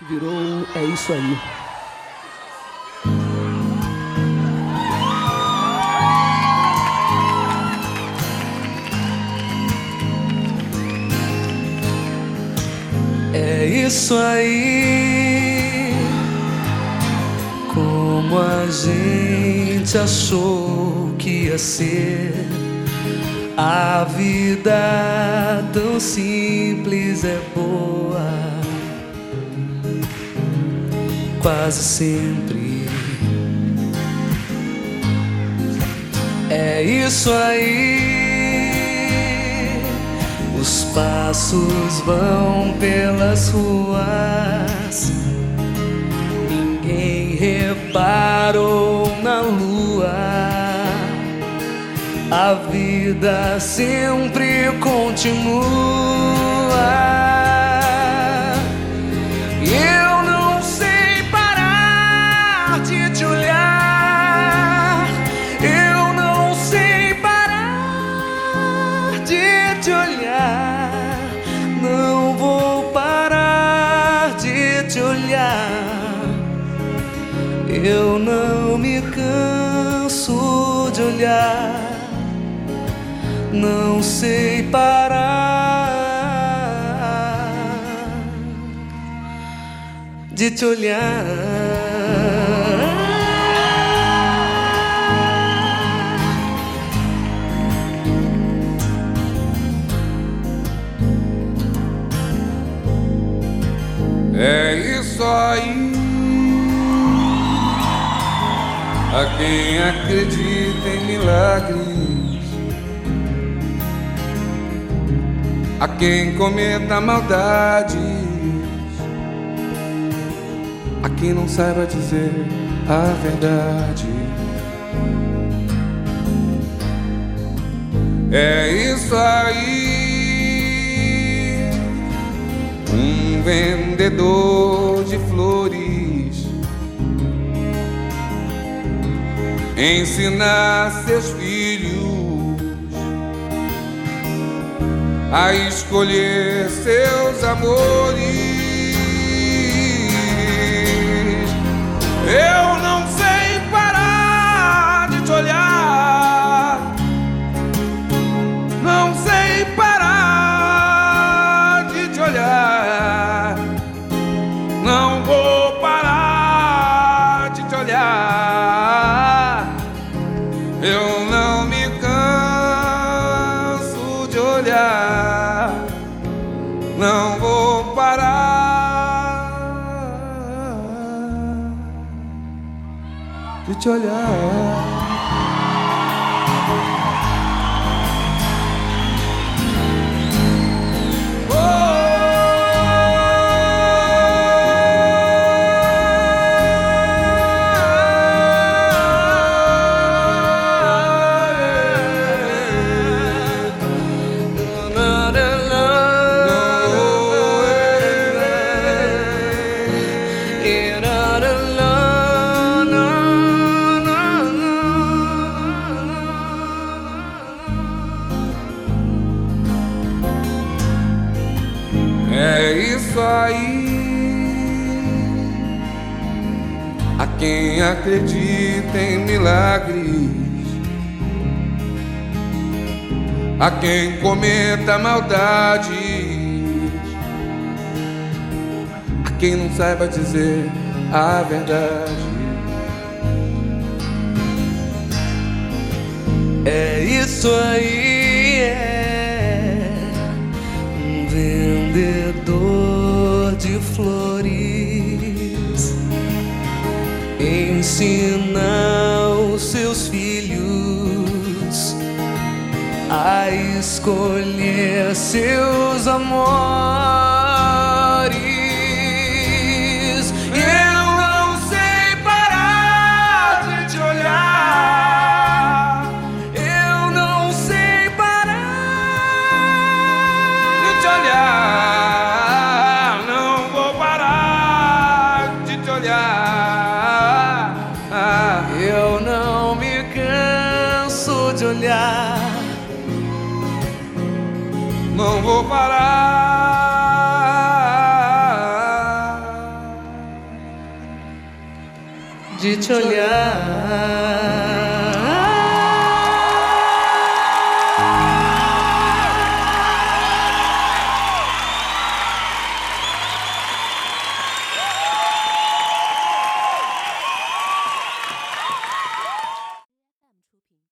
Virou é isso aí. É isso aí. Como a gente achou que ia ser. A vida tão simples é boa. Quase sempre. É isso aí. Os passos vão pelas ruas. Ninguém reparou na lua. A vida sempre continua. Te olhar. Não vou parar de te olhar. Eu não me canso de olhar. Não sei parar de te olhar. Aí. A quem acredita em milagres, a quem cometa maldades, a quem não saiba dizer a verdade. É isso aí. Vendedor de flores ensinar seus filhos a escolher seus amores. Eu não me canso de olhar. Não vou parar de te olhar. É isso aí. A quem acredita em milagres, a quem cometa maldades, quem não saiba dizer a verdade. É isso aí, é um vendedor de flores ensina os seus filhos a escolher seus amores. de olhar. Não vou parar de te olhar.